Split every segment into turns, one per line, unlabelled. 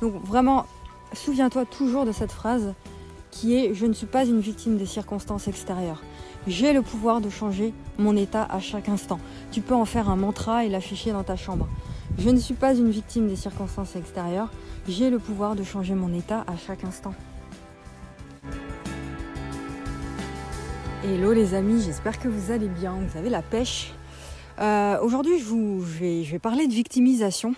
Donc vraiment, souviens-toi toujours de cette phrase qui est Je ne suis pas une victime des circonstances extérieures. J'ai le pouvoir de changer mon état à chaque instant. Tu peux en faire un mantra et l'afficher dans ta chambre. Je ne suis pas une victime des circonstances extérieures. J'ai le pouvoir de changer mon état à chaque instant. Hello les amis, j'espère que vous allez bien, vous avez la pêche. Euh, aujourd'hui, je, je, vais, parler de victimisation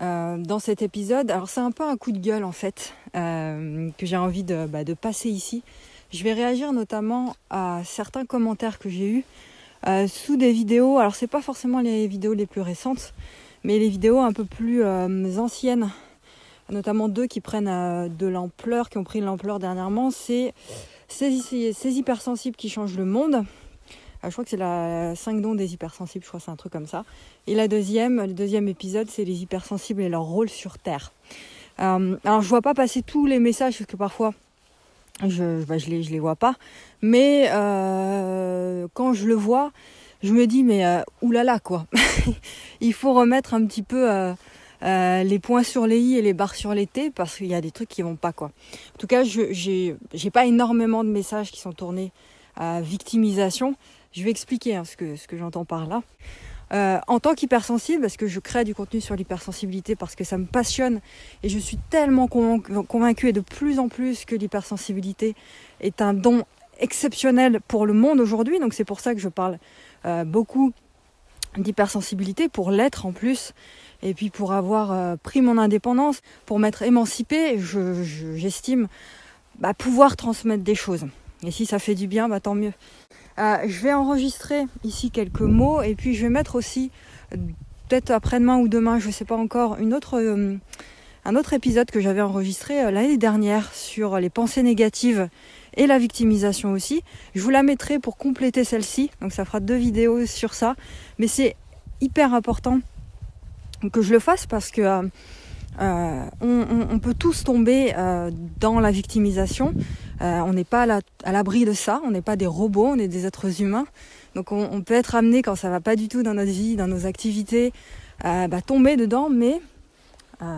euh, dans cet épisode. Alors c'est un peu un coup de gueule en fait euh, que j'ai envie de, bah, de, passer ici. Je vais réagir notamment à certains commentaires que j'ai eus sous des vidéos. Alors c'est pas forcément les vidéos les plus récentes, mais les vidéos un peu plus anciennes, notamment deux qui prennent de l'ampleur, qui ont pris de l'ampleur dernièrement. C'est ces, hypersensibles qui changent le monde. Ah, je crois que c'est la 5 dons des hypersensibles, je crois c'est un truc comme ça. Et la deuxième, le deuxième épisode, c'est les hypersensibles et leur rôle sur Terre. Euh, alors je vois pas passer tous les messages parce que parfois je, bah, je, les, je les vois pas. Mais euh, quand je le vois, je me dis mais euh, oulala quoi. Il faut remettre un petit peu les points sur les i et les barres sur les t parce qu'il y a des trucs qui vont pas quoi. En tout cas, je j'ai pas énormément de messages qui sont tournés à victimisation. Je vais expliquer hein, ce que j'entends par là. Euh, en tant qu'hypersensible, parce que je crée du contenu sur l'hypersensibilité, parce que ça me passionne, et je suis tellement convaincue et de plus en plus que l'hypersensibilité est un don exceptionnel pour le monde aujourd'hui. Donc c'est pour ça que je parle euh, beaucoup d'hypersensibilité, pour l'être en plus. Et puis pour avoir euh, pris mon indépendance, pour m'être émancipée, j'estime bah, pouvoir transmettre des choses. Et si ça fait du bien, bah, tant mieux. Euh, je vais enregistrer ici quelques mots et puis je vais mettre aussi, peut-être après-demain ou demain, je ne sais pas encore, euh, un autre épisode que j'avais enregistré l'année dernière sur les pensées négatives et la victimisation aussi. Je vous la mettrai pour compléter celle-ci. Donc ça fera deux vidéos sur ça. Mais c'est hyper important que je le fasse parce que euh, euh, on, peut tous tomber euh, dans la victimisation. on n'est pas à l'abri de ça. On n'est pas des robots, on est des êtres humains. Donc on, peut être amené quand ça va pas du tout dans notre vie, dans nos activités, bah, tomber dedans. Mais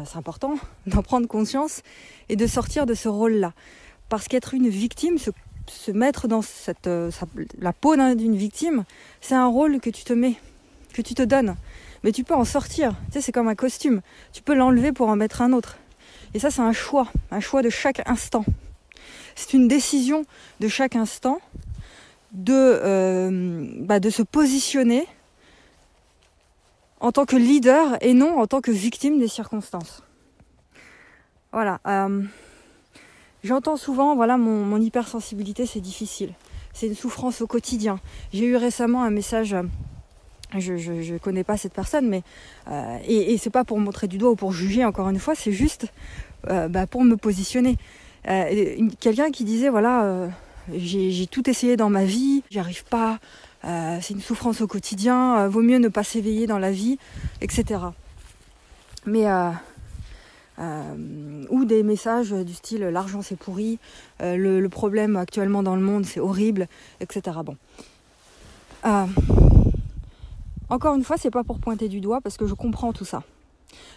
c'est important d'en prendre conscience et de sortir de ce rôle-là. Parce qu'être une victime, se, mettre dans la peau d'une victime, c'est un rôle que tu te mets, que tu te donnes mais tu peux en sortir. Tu sais, c'est comme un costume. Tu peux l'enlever pour en mettre un autre. Et ça, c'est un choix, un choix de chaque instant. C'est une décision de chaque instant de, euh, bah, se positionner en tant que leader et non en tant que victime des circonstances. Voilà. Euh, j'entends souvent, voilà, mon, mon hypersensibilité, c'est difficile. C'est une souffrance au quotidien. J'ai eu récemment un message je, je, connais pas cette personne, mais euh, et, et c'est pas pour montrer du doigt ou pour juger encore une fois, c'est juste euh, bah, pour me positionner. Euh, quelqu'un qui disait voilà, j'ai tout essayé dans ma vie, j'y arrive pas, c'est une souffrance au quotidien, vaut mieux ne pas s'éveiller dans la vie, etc. Mais ou des messages du style l'argent c'est pourri, le, le, problème actuellement dans le monde c'est horrible, etc. Bon. Encore une fois, c'est pas pour pointer du doigt parce que je comprends tout ça.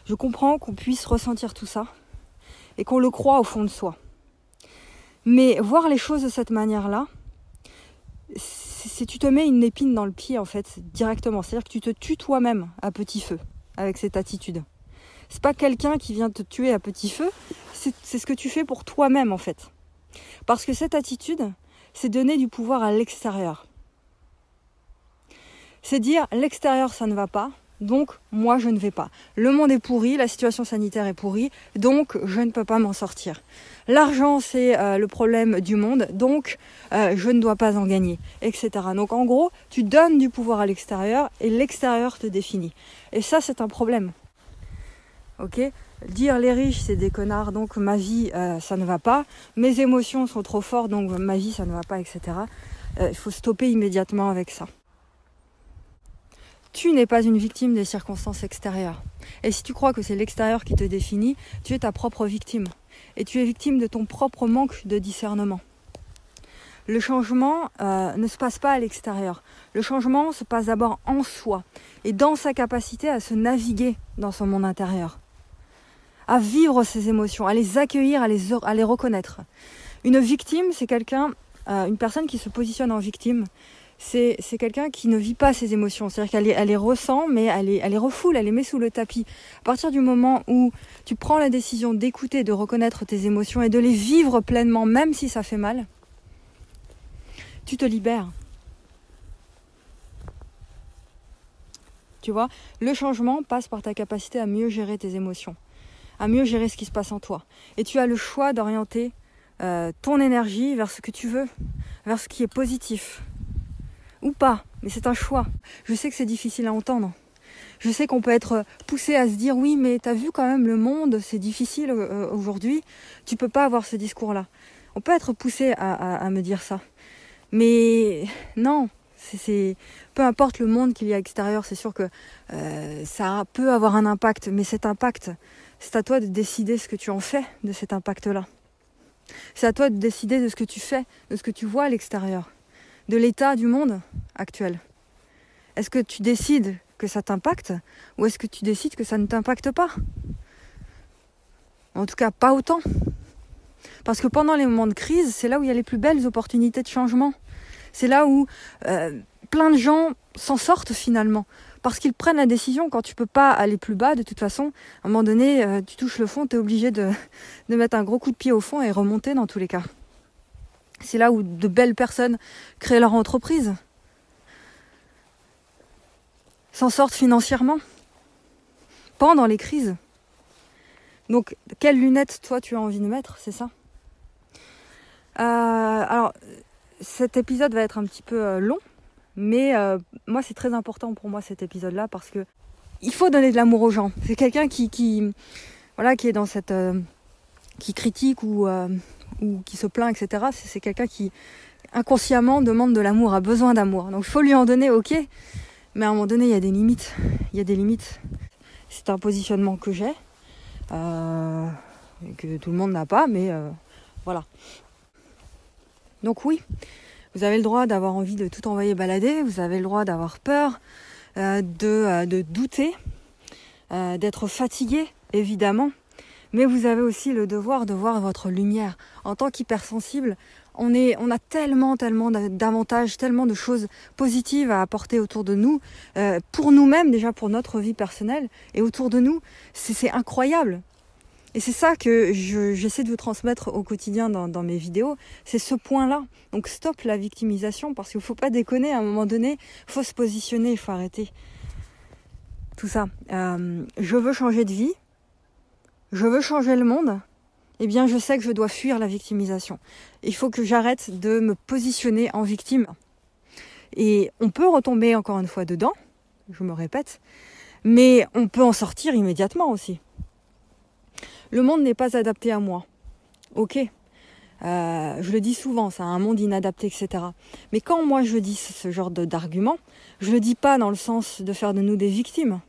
Je comprends qu'on puisse ressentir tout ça et qu'on le croit au fond de soi. Mais voir les choses de cette manière-là, c'est tu te mets une épine dans le pied en fait directement. C'est-à-dire que tu te tues toi-même à petit feu avec cette attitude. C'est pas quelqu'un qui vient te tuer à petit feu, c'est ce que tu fais pour toi-même en fait. Parce que cette attitude, c'est donner du pouvoir à l'extérieur c'est dire l'extérieur ça ne va pas, donc moi je ne vais pas. Le monde est pourri, la situation sanitaire est pourrie, donc je ne peux pas m'en sortir. L'argent c'est euh, le problème du monde, donc euh, je ne dois pas en gagner, etc. Donc en gros, tu donnes du pouvoir à l'extérieur et l'extérieur te définit. Et ça c'est un problème. Ok? Dire les riches c'est des connards, donc ma vie euh, ça ne va pas, mes émotions sont trop fortes, donc ma vie ça ne va pas, etc. Il faut stopper immédiatement avec ça tu n'es pas une victime des circonstances extérieures. Et si tu crois que c'est l'extérieur qui te définit, tu es ta propre victime. Et tu es victime de ton propre manque de discernement. Le changement euh, ne se passe pas à l'extérieur. Le changement se passe d'abord en soi et dans sa capacité à se naviguer dans son monde intérieur. à vivre ses émotions, à les accueillir, à les, reconnaître. Une victime, c'est quelqu'un, euh, une personne qui se positionne en victime, c'est, quelqu'un qui ne vit pas ses émotions. C'est-à-dire qu'elle les, ressent, mais elle les, elle les refoule, elle les met sous le tapis. À partir du moment où tu prends la décision d'écouter, de reconnaître tes émotions et de les vivre pleinement, même si ça fait mal, tu te libères. Tu vois, le changement passe par ta capacité à mieux gérer tes émotions, à mieux gérer ce qui se passe en toi. Et tu as le choix d'orienter euh, ton énergie vers ce que tu veux, vers ce qui est positif. Ou pas, mais c'est un choix. Je sais que c'est difficile à entendre. Je sais qu'on peut être poussé à se dire oui, mais t'as vu quand même le monde, c'est difficile euh, aujourd'hui. Tu peux pas avoir ce discours-là. On peut être poussé à me dire ça. Mais non, c'est peu importe le monde qu'il y a extérieur, c'est sûr que euh, ça peut avoir un impact, mais cet impact, c'est à toi de décider ce que tu en fais de cet impact-là. C'est à toi de décider de ce que tu fais, de ce que tu vois à l'extérieur, de l'état du monde actuel. Est-ce que tu décides que ça t'impacte ou est-ce que tu décides que ça ne t'impacte pas? En tout cas, pas autant. Parce que pendant les moments de crise, c'est là où il y a les plus belles opportunités de changement. C'est là où euh, plein de gens s'en sortent finalement. Parce qu'ils prennent la décision quand tu peux pas aller plus bas, de toute façon, à un moment donné, euh, tu touches le fond, tu es obligé de mettre un gros coup de pied au fond et remonter dans tous les cas. C'est là où de belles personnes créent leur entreprise, s'en sortent financièrement pendant les crises. Donc, quelles lunettes toi tu as envie de mettre, c'est ça? Euh, Alors, cet épisode va être un petit peu euh, long, mais euh, moi c'est très important pour moi cet épisode-là parce que il faut donner de l'amour aux gens. C'est quelqu'un qui, est dans cette, qui critique ou, ou qui se plaint, etc. C'est quelqu'un qui inconsciemment demande de l'amour, a besoin d'amour. Donc il faut lui en donner, ok, mais à un moment donné il y a des limites. Il y a des limites. C'est un positionnement que j'ai, que tout le monde n'a pas, mais voilà. Donc oui, vous avez le droit d'avoir envie de tout envoyer balader, vous avez le droit d'avoir peur, euh, euh, de, douter, euh, d'être fatigué, évidemment. Mais vous avez aussi le devoir de voir votre lumière. En tant qu'hypersensible, on, est, on a tellement, tellement d'avantages, tellement de choses positives à apporter autour de nous, pour nous-mêmes déjà, pour notre vie personnelle, et autour de nous. C'est incroyable. Et c'est ça que j'essaie de vous transmettre au quotidien dans, mes vidéos, c'est ce point-là. Donc stop la victimisation parce qu'il ne faut pas déconner à un moment donné, il faut se positionner, il faut arrêter tout ça. Euh, je veux changer de vie, je veux changer le monde, eh bien je sais que je dois fuir la victimisation. Il faut que j'arrête de me positionner en victime. Et on peut retomber encore une fois dedans, je me répète, mais on peut en sortir immédiatement aussi. Le monde n'est pas adapté à moi. Ok. Euh, je le dis souvent, c'est un monde inadapté, etc. Mais quand moi je dis ce genre d'argument, je le dis pas dans le sens de faire de nous des victimes.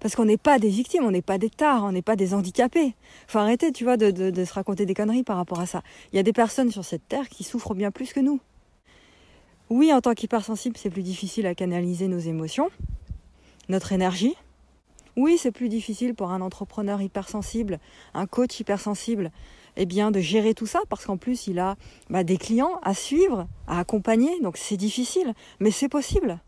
Parce qu'on n'est pas des victimes, on n'est pas des tares, on n'est pas des handicapés. Faut arrêter, tu vois, de, se raconter des conneries par rapport à ça. Il y a des personnes sur cette terre qui souffrent bien plus que nous. Oui, en tant qu'hypersensible, c'est plus difficile à canaliser nos émotions, notre énergie, oui, c'est plus difficile pour un entrepreneur hypersensible, un coach hypersensible, eh bien, de gérer tout ça parce qu'en plus, il a bah, des clients à suivre, à accompagner. Donc, c'est difficile, mais c'est possible.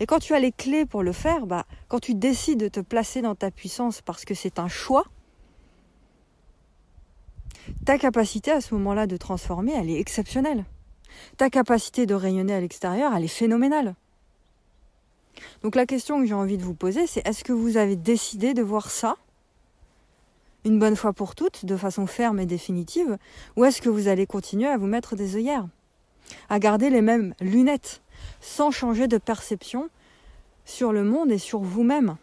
Et quand tu as les clés pour le faire, bah, quand tu décides de te placer dans ta puissance parce que c'est un choix, ta capacité à ce moment-là de transformer, elle est exceptionnelle. Ta capacité de rayonner à l'extérieur, elle est phénoménale. Donc la question que j'ai envie de vous poser, c'est est-ce que vous avez décidé de voir ça une bonne fois pour toutes, de façon ferme et définitive, ou est-ce que vous allez continuer à vous mettre des œillères, à garder les mêmes lunettes, sans changer de perception sur le monde et sur vous-même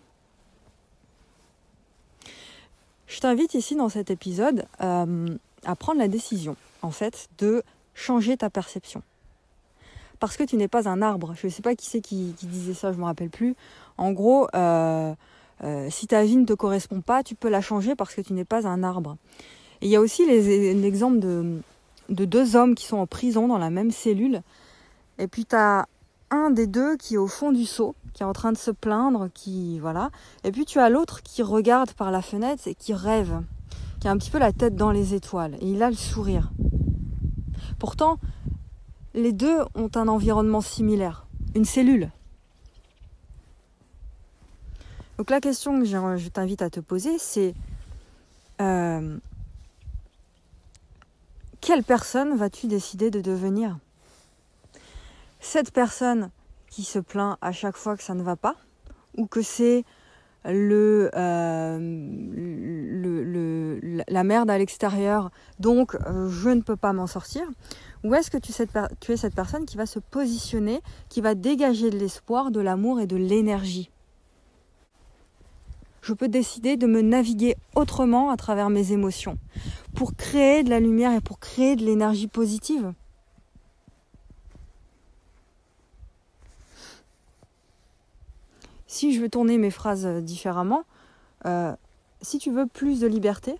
Je t'invite ici dans cet épisode euh, à prendre la décision, en fait, de changer ta perception parce que tu n'es pas un arbre. Je ne sais pas qui c'est qui, disait ça, je ne me rappelle plus. En gros, euh, euh, si ta vie ne te correspond pas, tu peux la changer parce que tu n'es pas un arbre. Et il y a aussi l'exemple de, de deux hommes qui sont en prison dans la même cellule. Et puis tu as un des deux qui est au fond du seau, qui est en train de se plaindre, qui voilà. Et puis tu as l'autre qui regarde par la fenêtre et qui rêve, qui a un petit peu la tête dans les étoiles et il a le sourire. Pourtant, les deux ont un environnement similaire, une cellule. Donc la question que je t'invite à te poser, c'est euh, quelle personne vas-tu décider de devenir? Cette personne qui se plaint à chaque fois que ça ne va pas, ou que c'est le, euh, la merde à l'extérieur, donc euh, je ne peux pas m'en sortir Ou est-ce que tu es cette personne qui va se positionner, qui va dégager de l'espoir, de l'amour et de l'énergie? Je peux décider de me naviguer autrement à travers mes émotions, pour créer de la lumière et pour créer de l'énergie positive. Si je veux tourner mes phrases différemment, euh, si tu veux plus de liberté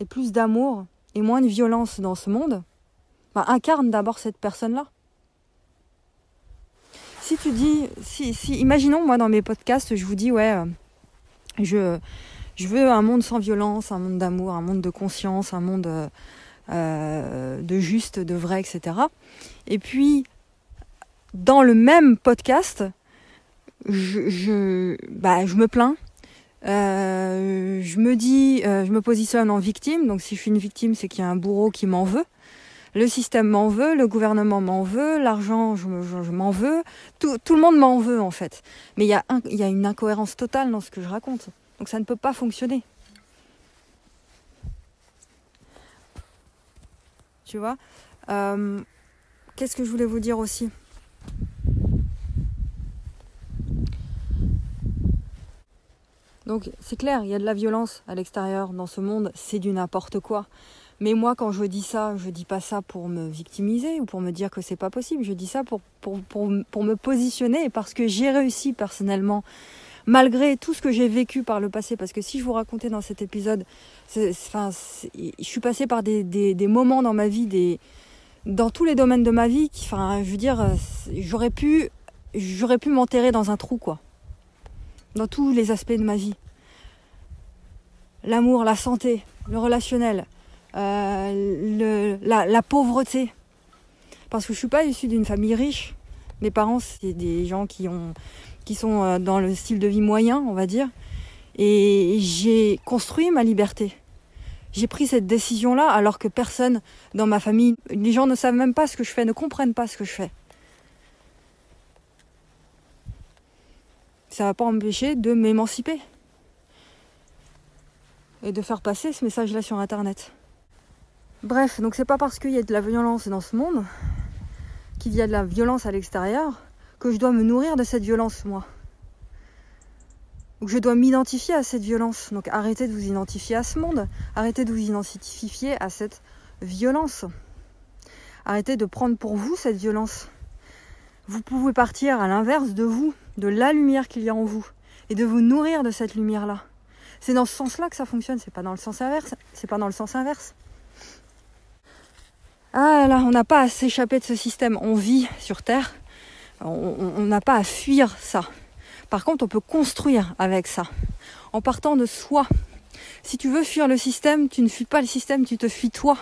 et plus d'amour et moins de violence dans ce monde, bah, incarne d'abord cette personne-là. Si tu dis, si, si, imaginons moi dans mes podcasts, je vous dis ouais, euh, je, veux un monde sans violence, un monde d'amour, un monde de conscience, un monde euh, de juste, de vrai, etc. Et puis, dans le même podcast, je, bah, je me plains. Euh, je me dis, euh, je me positionne en victime. Donc, si je suis une victime, c'est qu'il y a un bourreau qui m'en veut. Le système m'en veut, le gouvernement m'en veut, l'argent, je, m'en veux. Tout, tout, le monde m'en veut, en fait. Mais il y, a il y a une incohérence totale dans ce que je raconte. Donc ça ne peut pas fonctionner. Tu vois? Euh, Qu'est-ce que je voulais vous dire aussi? Donc c'est clair, il y a de la violence à l'extérieur dans ce monde, c'est du n'importe quoi. Mais moi, quand je dis ça, je dis pas ça pour me victimiser ou pour me dire que c'est pas possible. Je dis ça pour, pour, pour, pour me positionner parce que j'ai réussi personnellement malgré tout ce que j'ai vécu par le passé, parce que si je vous racontais dans cet épisode, enfin, je suis passée par des, des, moments dans ma vie, des, dans tous les domaines de ma vie, qui, enfin, je veux dire, j'aurais pu, j'aurais pu m'enterrer dans un trou, quoi, dans tous les aspects de ma vie. L'amour, la santé, le relationnel, euh, la, pauvreté, parce que je suis pas issue d'une famille riche. Mes parents, c'est des gens qui ont qui sont euh, dans le style de vie moyen, on va dire. Et j'ai construit ma liberté. J'ai pris cette décision-là alors que personne dans ma famille, les gens ne savent même pas ce que je fais, ne comprennent pas ce que je fais. Ça va pas empêcher de m'émanciper et de faire passer ce message-là sur Internet. Bref, donc c'est pas parce qu'il y a de la violence dans ce monde qu'il y a de la violence à l'extérieur que je dois me nourrir de cette violence, moi. Ou que je dois m'identifier à cette violence. Donc arrêtez de vous identifier à ce monde. Arrêtez de vous identifier à cette violence. Arrêtez de prendre pour vous cette violence. Vous pouvez partir à l'inverse de vous, de la lumière qu'il y a en vous, et de vous nourrir de cette lumière-là. C'est dans ce sens-là que ça fonctionne, c'est pas dans le sens inverse. C'est pas dans le sens inverse. Ah là, on n'a pas à s'échapper de ce système. On vit sur Terre on n'a pas à fuir ça. Par contre, on peut construire avec ça, en partant de soi. Si tu veux fuir le système, tu ne fuis pas le système, tu te fuis toi.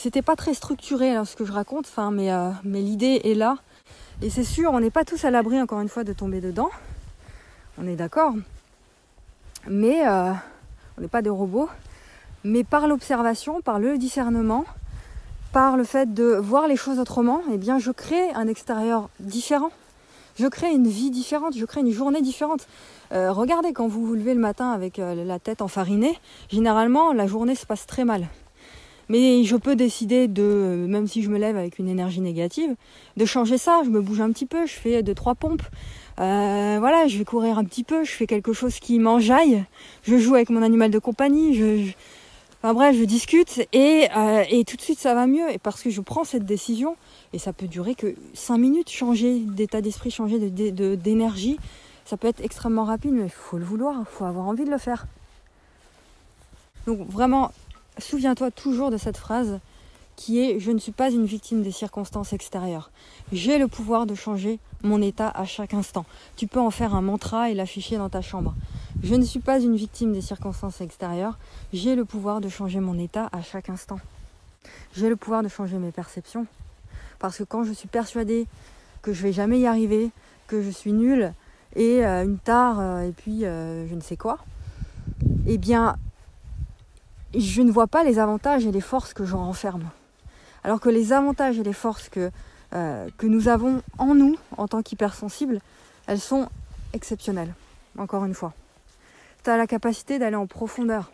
C'était pas très structuré ce que je raconte, euh, mais l'idée est là. Et c'est sûr, on n'est pas tous à l'abri, encore une fois, de tomber dedans. On est d'accord. Mais euh, on n'est pas des robots. Mais par l'observation, par le discernement, par le fait de voir les choses autrement, eh bien je crée un extérieur différent. Je crée une vie différente, je crée une journée différente. Euh, regardez, quand vous vous levez le matin avec la tête enfarinée, généralement la journée se passe très mal. Mais je peux décider de, même si je me lève avec une énergie négative, de changer ça. Je me bouge un petit peu, je fais deux trois pompes. Euh, voilà, je vais courir un petit peu, je fais quelque chose qui m'enjaille. Je joue avec mon animal de compagnie. je, Enfin bref, je discute et, euh, et, tout de suite ça va mieux. Et parce que je prends cette décision, et ça peut durer que 5 minutes, changer d'état d'esprit, changer d'énergie. De, ça peut être extrêmement rapide, mais il faut le vouloir, il faut avoir envie de le faire. Donc vraiment, souviens-toi toujours de cette phrase qui est Je ne suis pas une victime des circonstances extérieures. J'ai le pouvoir de changer mon état à chaque instant. Tu peux en faire un mantra et l'afficher dans ta chambre. Je ne suis pas une victime des circonstances extérieures. J'ai le pouvoir de changer mon état à chaque instant. J'ai le pouvoir de changer mes perceptions. Parce que quand je suis persuadée que je vais jamais y arriver, que je suis nulle et euh, une tare euh, et puis euh, je ne sais quoi, eh bien, je ne vois pas les avantages et les forces que j'en renferme. Alors que les avantages et les forces que, que nous avons en nous, en tant qu'hypersensibles, elles sont exceptionnelles, encore une fois. Tu as la capacité d'aller en profondeur.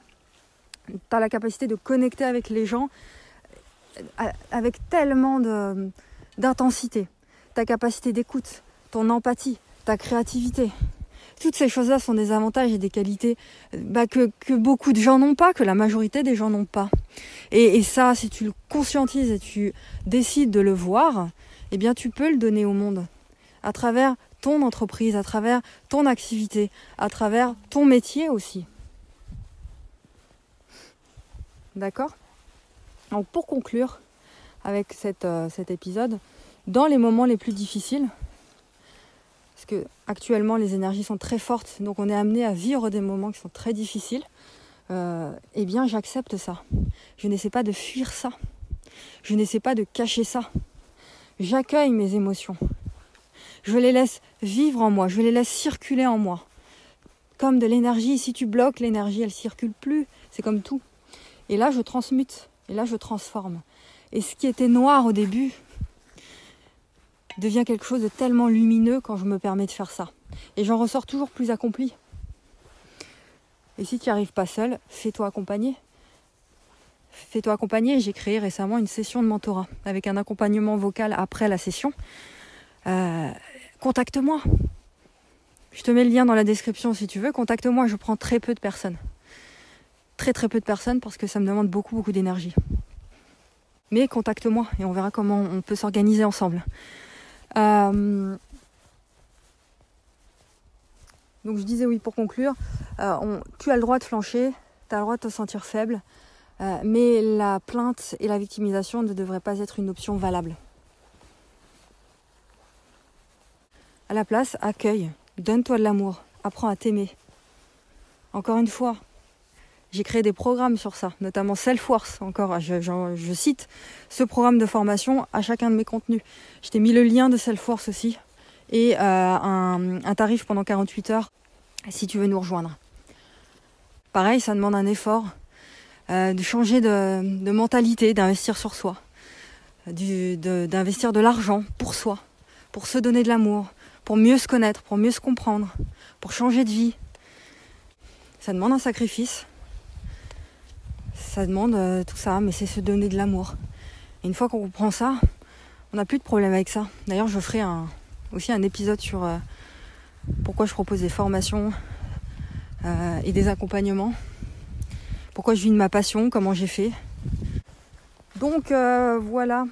Tu as la capacité de connecter avec les gens avec tellement d'intensité. Ta capacité d'écoute, ton empathie, ta créativité. Toutes ces choses-là sont des avantages et des qualités bah, que, beaucoup de gens n'ont pas, que la majorité des gens n'ont pas. Et, ça, si tu le conscientises et tu décides de le voir, eh bien tu peux le donner au monde à travers ton entreprise, à travers ton activité, à travers ton métier aussi. D'accord? Donc pour conclure avec euh, cet épisode, dans les moments les plus difficiles, parce que actuellement les énergies sont très fortes, donc on est amené à vivre des moments qui sont très difficiles, euh, eh bien j'accepte ça. Je n'essaie pas de fuir ça. Je n'essaie pas de cacher ça. J'accueille mes émotions. Je les laisse vivre en moi, je les laisse circuler en moi. Comme de l'énergie, si tu bloques l'énergie, elle circule plus. C'est comme tout. Et là, je transmute. Et là, je transforme. Et ce qui était noir au début, devient quelque chose de tellement lumineux quand je me permets de faire ça. Et j'en ressors toujours plus accompli. Et si tu n'y arrives pas seul, fais-toi accompagner. Fais-toi accompagner. J'ai créé récemment une session de mentorat avec un accompagnement vocal après la session. Euh, contacte-moi. Je te mets le lien dans la description si tu veux. Contacte-moi. Je prends très peu de personnes. Très très peu de personnes parce que ça me demande beaucoup beaucoup d'énergie. Mais contacte-moi et on verra comment on peut s'organiser ensemble. Euh, donc je disais oui pour conclure, euh, tu as le droit de flancher, tu as le droit de te sentir faible, euh, mais la plainte et la victimisation ne devraient pas être une option valable. À la place, accueille, donne-toi de l'amour, apprends à t'aimer. Encore une fois, j'ai créé des programmes sur ça, notamment Self-Force, encore, je, cite ce programme de formation à chacun de mes contenus. Je t'ai mis le lien de Self-Force aussi et euh, un, tarif pendant 48 heures si tu veux nous rejoindre. Pareil, ça demande un effort euh, de changer de, mentalité, d'investir sur soi, d'investir de l'argent pour soi, pour se donner de l'amour, pour mieux se connaître, pour mieux se comprendre, pour changer de vie. Ça demande un sacrifice, ça demande euh, tout ça, mais c'est se donner de l'amour. Et une fois qu'on comprend ça, on n'a plus de problème avec ça. D'ailleurs, je ferai aussi un épisode sur euh, pourquoi je propose des formations euh, et des accompagnements. Pourquoi je vis de ma passion, comment j'ai fait. Donc voilà,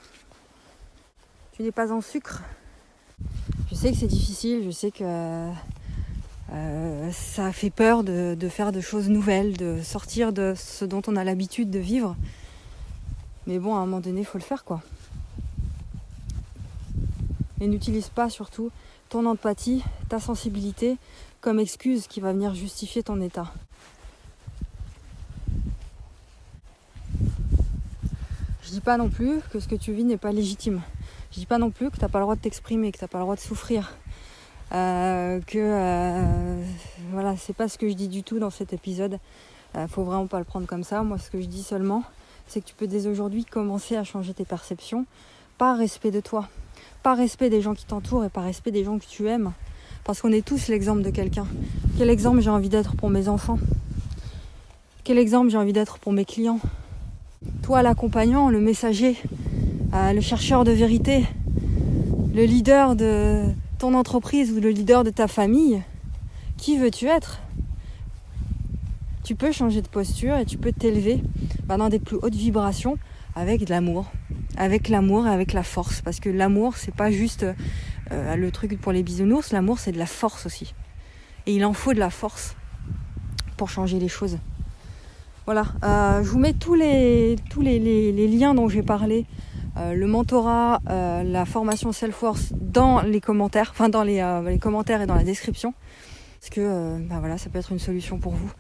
tu n'es pas en sucre. Je sais que c'est difficile, je sais que euh, ça fait peur de, faire des choses nouvelles, de sortir de ce dont on a l'habitude de vivre. Mais bon, à un moment donné, il faut le faire quoi. Et n'utilise pas surtout ton empathie, ta sensibilité comme excuse qui va venir justifier ton état. Je dis pas non plus que ce que tu vis n'est pas légitime. Je dis pas non plus que tu n'as pas le droit de t'exprimer, que tu n'as pas le droit de souffrir. Euh, que euh, voilà, c'est pas ce que je dis du tout dans cet épisode. Euh, faut vraiment pas le prendre comme ça. Moi, ce que je dis seulement, c'est que tu peux dès aujourd'hui commencer à changer tes perceptions par respect de toi, par respect des gens qui t'entourent et par respect des gens que tu aimes. Parce qu'on est tous l'exemple de quelqu'un. Quel exemple j'ai envie d'être pour mes enfants? Quel exemple j'ai envie d'être pour mes clients? Toi, l'accompagnant, le messager, le chercheur de vérité, le leader de, entreprise ou le leader de ta famille, qui veux-tu être? Tu peux changer de posture et tu peux t'élever bah, dans des plus hautes vibrations avec de l'amour, avec l'amour et avec la force. Parce que l'amour, c'est pas juste euh, le truc pour les bisounours, l'amour c'est de la force aussi. Et il en faut de la force pour changer les choses. Voilà, je vous mets tous les, tous les, liens dont j'ai parlé, le mentorat, la formation Self-Force dans les commentaires, enfin dans les, les, commentaires et dans la description. Parce que bah voilà, ça peut être une solution pour vous.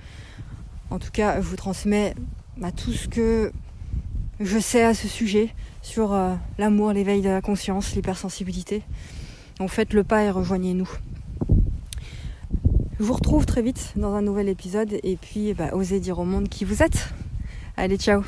En tout cas, je vous transmets bah, tout ce que je sais à ce sujet sur euh, l'amour, l'éveil de la conscience, l'hypersensibilité. Donc faites le pas et rejoignez-nous. Je vous retrouve très vite dans un nouvel épisode et puis bah, osez dire au monde qui vous êtes. Allez, ciao